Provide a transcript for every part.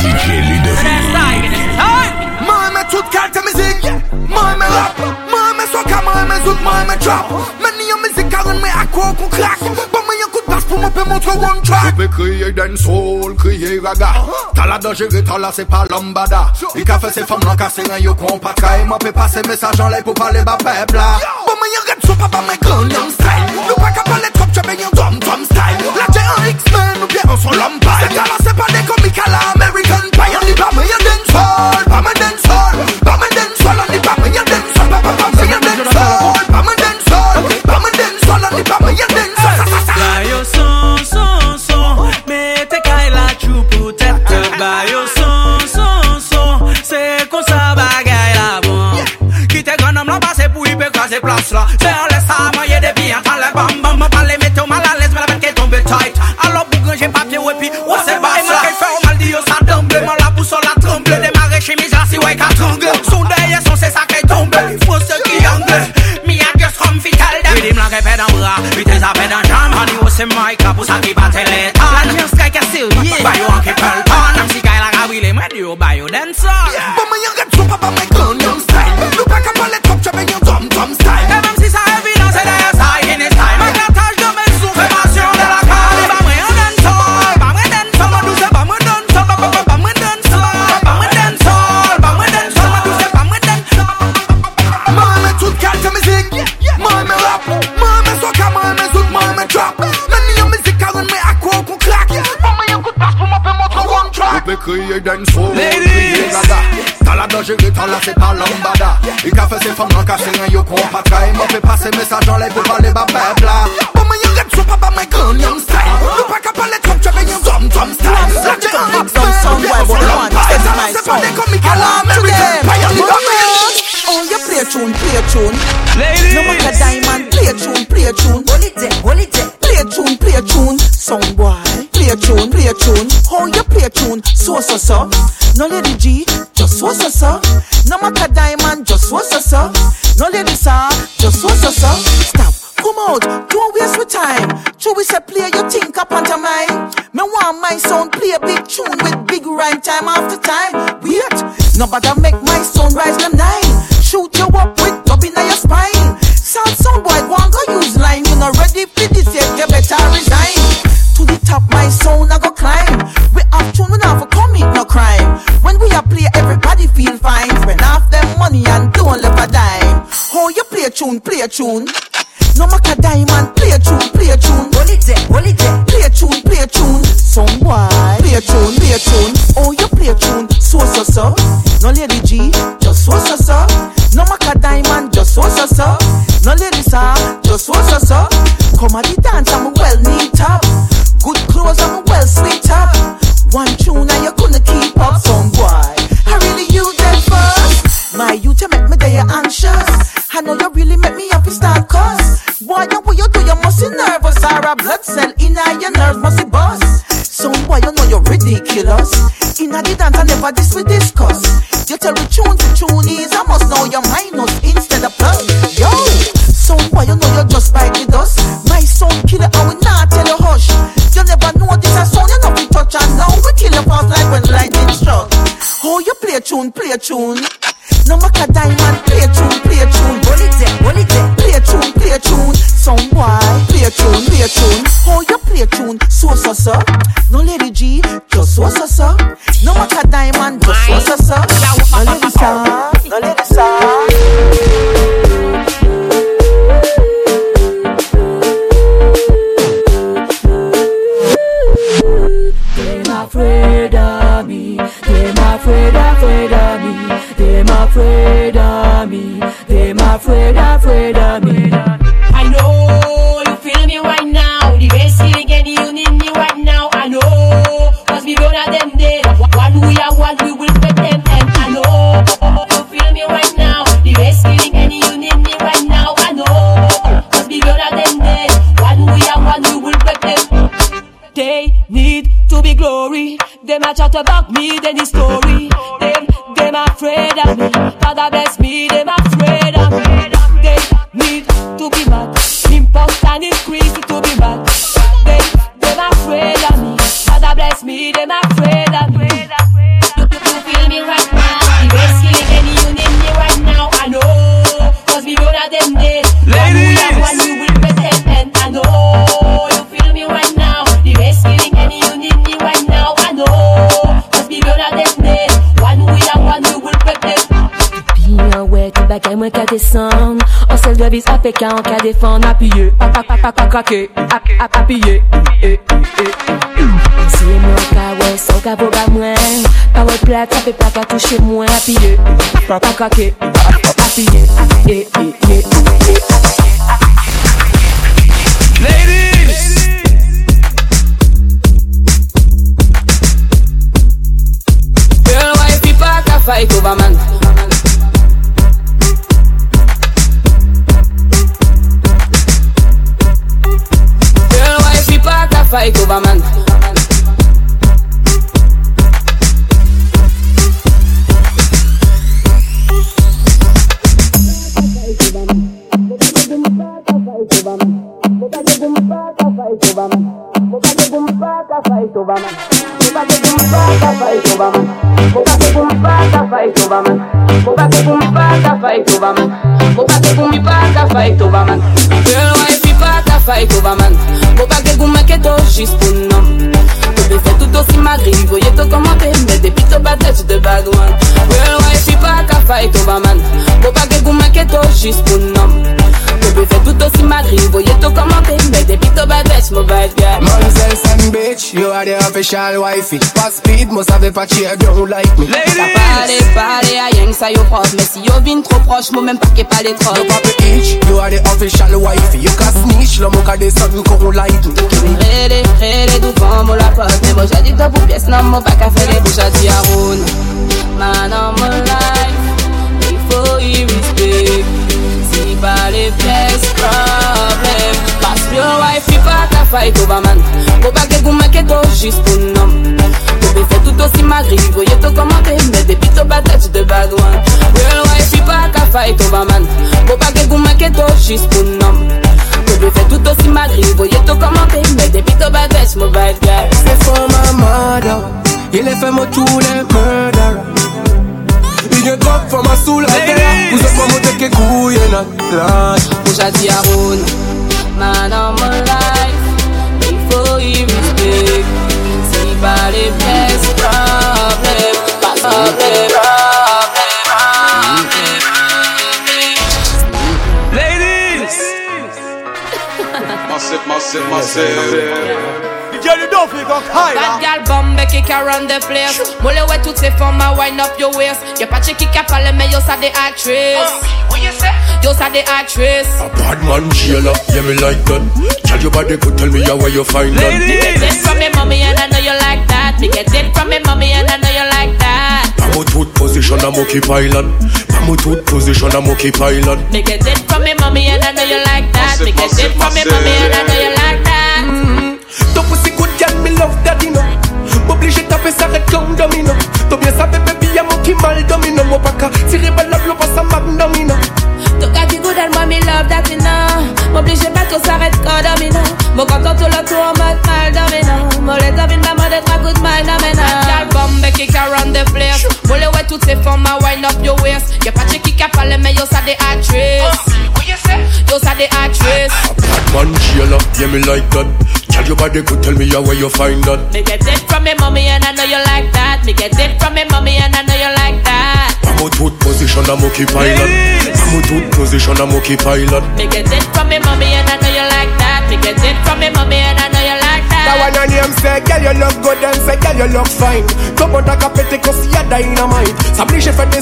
DJ Ludovick. Moi me toute carte musique Moi me rap Moi me soca Moi me zouk Moi me trap Meni yon musique Karen me akwa kon crack Bon me yon coup de Pour me pe montre one track. Pe kriye den soul, kriye raga. Tala da jere, tala se pa lambada. I ka fe se fam lan kase ren yo kon pat ka E mwen pe pase mesaj an lay pou pale ba pepla Bon me yon red sou pa pa me Gangnam style Nou pa ka pale trop Chebe yon drum Mura Bitez apè dan jam Ani ou se maika pou sa ki bate le tan La jens kaj ke sil ye Bayo an ki pel tan Am si kaj la kabile mwen yo bayo den san Bo mwen yon kriye den soul, Ladies. kriye raga Tala da jere, tala se pa lambada I ka fe se fam lan kase ren yo kon pat ka E mwen pe pase mesaj an lay pou pale Lady sir, just so so. Stop. Come out, don't waste my time. True, we say play your think up on mine. Me want my sound play a big tune with big rhyme time after time. Wait, nobody make my sound rise them play a tune, a. No matter diamond, play a tune, play a tune. Hold it there, hold it there. Play a tune, play a tune. Some boy, play a tune, play a tune. Oh, you play a tune, so so so. No lady G, just so so so. No matter diamond, just so so so. No lady sir, just so so so. Come at the dance, I'm play a tune. No matter diamond, play a tune, play a tune. Hold it there, hold it there. Play tune, play tune. Some boy, play a tune, play a tune. Oh, you play a tune, so so so. No lady G, just so so so. No matter diamond, afraid of me. Father bless me, them afraid of me. They need to be mad. Impulse and increase to be mad. They, them afraid of me. Father bless me, them afraid of me. te som An sel de vis apeka an ka defan Apiye, Si e mwen Pa wè plat, apè fight over man? Girl, why people can fight over man? Mettez juste pour nom. Tu peux faire tout aussi magri, voyez tout commenter, mais depuis ton bad touch de bad fight over man? Faut pas que vous mettez juste pour nom. Tu peux faire tout aussi magri, voyez tout commenter, mais depuis ton bad touch, mon bad girl. And bitch, you are the official wifey. Pas speed, moi savais pas cheer, don't like me. T'as parlé, parlé à rien que ça yo proche Mais si yo vin trop proche, moi même pas qu'est pas les trop No papi itch, you are the official wifey. You can snitch, le moka de sun qu'on light me. Rélé, rélé, devant moi la pote Mais moi j'ai dit top ou pièce, non moi pas qu'à faire les bouches à dire à Roun Man on my life, il faut y respect Si pas les pièces, problème. Parce que your wife, il pas qu'à fight over man Faut pas que vous mettez juste pour nom Vous pouvez faire tout aussi magri, voyez tout commenter Mais depuis ton bad touch de bad one Real wife, il pas qu'à fight over man Faut pas que vous mettez juste pour nom Vous pouvez faire tout aussi magri, voyez tout commenter Mais depuis ton bad touch, mon bad girl. C'est for my mother. Il est fait moi tous les murderers. Il est drop for ma soul à terre. Vous êtes pas monter que couille et la Moi j'ai dit à Roun Man on my life Il faut y respect Si pas les pièces Problème Pas problème Ladies! Massive, massive, massive. Girl, you don't feel got high Bad gal bombe kick around the place. Mole ouais toutes ces femmes à wind up your waist? Y'a pas de qui a parlé mais yo ça des actrices Yo ça des actrices A bad man jailer, yeah me like that. Tell your body could tell me how where you find that. Me get it from me mommy and I know you like that. Me get it from me mommy and I know you like that. I'm a tooth position, I'm occupy land. I'm a tooth position, I'm occupy land. Me get it from me mommy and I know you like that. Me get it from me mommy and I know you like that. Mm-hmm. Ton pussy good girl, me love that, A bad man jailer, yeah me like that. Tell your body could tell me how where you find that. Me get it from me mommy and I know you like that Me get it from me mommy and I know you like that I'm a tooth position, I'm occupy land. I'm a tooth position, I'm occupy land. Me get it from me mommy and I know you like that Me get it from me mommy and I know you like That that one on name say, girl you look good and say, girl you look fine. Top on ta capete cause y'a dynamite. S'oblige fait des autres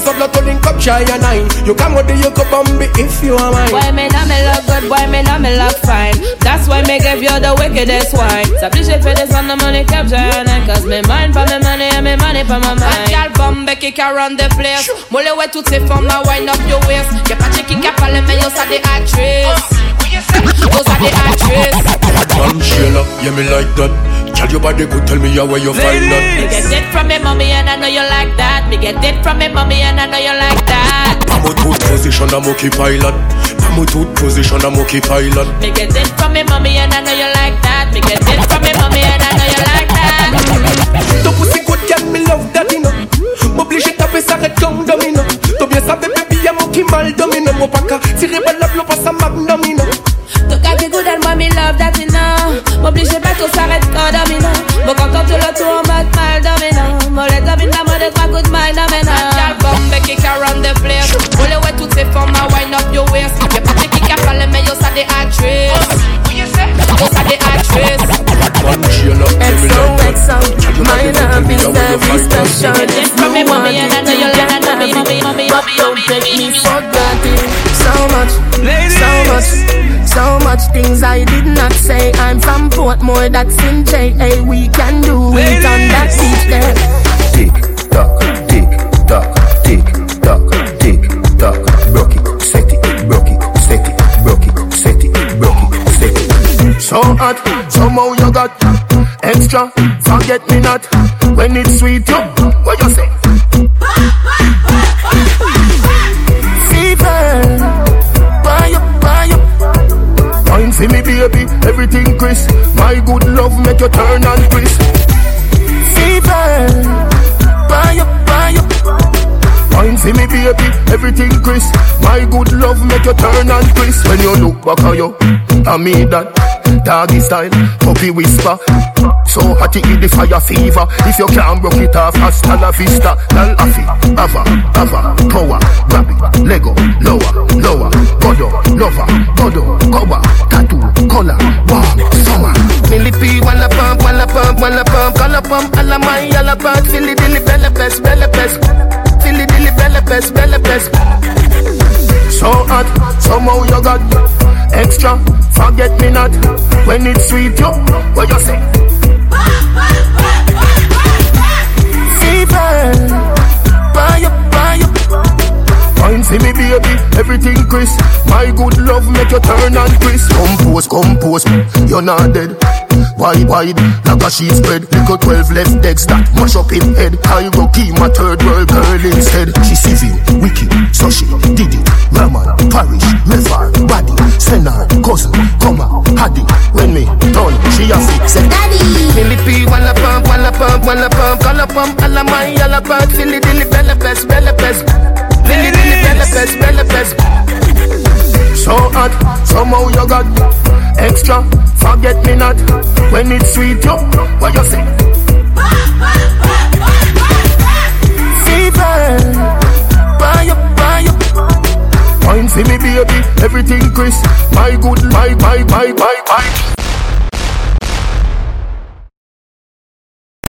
to link up shy and nine. You come with the you could bomb if you are mine. Boy, me know me look good, boy, me know me look fine. That's why me give you the wickedest wine. S'oblige fait des on the money capture and I cause me mind for me money and me money for my mind. Gal bombe kick around the place. Moi le ouais toutes ces femmes à wind up your waist. Y'a pas de qui a parlé mais yo ça des actrices. Yo ça des actrices. Bad man jailer, yeah me like that. Tell your body could tell me how where you find Me get it from me mommy and I know you like that. Me get it from me mommy and I know you like that. I'm a tooth position, I'm occupy land. I'm a tooth position, I'm occupy land. Me get it from me mommy and I know you like that. Me get it from me mommy and I know you like that. Ton pussy good girl, me love that, you know. M'oblige taper ça red comme domino. T'as bien ça, baby, y'a mon qui mal domino. Mon paca, tiré balle, l'eau passe à magnomino. Tu gâtes good and mommy love that you know M'oblige pas tout s'arrête quand the actress. Just are the actress. XOXO, my love is very special. If you want it, you can have it. But don't take me for oh, granted. So much, so much, so much things I did not say. I'm from Portmore, that's in J.A. We can do it on that beach there. Tick tock, tick tock, tick So hot, somehow you got extra. Forget me not when it's sweet. You, what you say? Fever, buy up. Wine for me, baby, everything crisp. My good love make you turn and crisp. Fever, buy up, buy up. Wine for me, baby, everything crisp. My good love make you turn and crisp. When you look back at you, I mean that doggy style, puppy whisper. So hot it the fire fever. If you can't broke it off, hasta la vista. Lal afi, ava, ava, power, grab it, lego, lower, lower, godo, lover, godo, cover, tattoo, color, warm, summer. Millipede, walla pump, walla pump, walla pump, color pump, alla my, alla part, filly dilly, bella pest, bella pest, filly dilly, bella pest, bella pest. So hot, somehow you got extra. Forget me not when it's sweet. You, what you say? Fever, buy up, buy see me baby, everything crisp. My good love make you turn and crisp. Compose, compose, you're not dead. Wide, wide, like a sheet spread. Little twelve left legs that mash up him head. I go keep my third world girl instead. She civil, wicked, so she did it. Raman, parish, Mefar, body, Senar, cousin, come Haddy. When me done, she a fix it. Daddy. Millipede, walla pump, walla pump, walla pump, color pump, alla my, alla part, filly dilly, bella pest, bella pest. Filly dilly, bella pest, bella pest. So hot, somehow you got extra. Forget me not when it's sweet. You, what you say? Fever, buy up, buy up. Wine for me, baby, everything crisp. My good, my, my, my, my, my.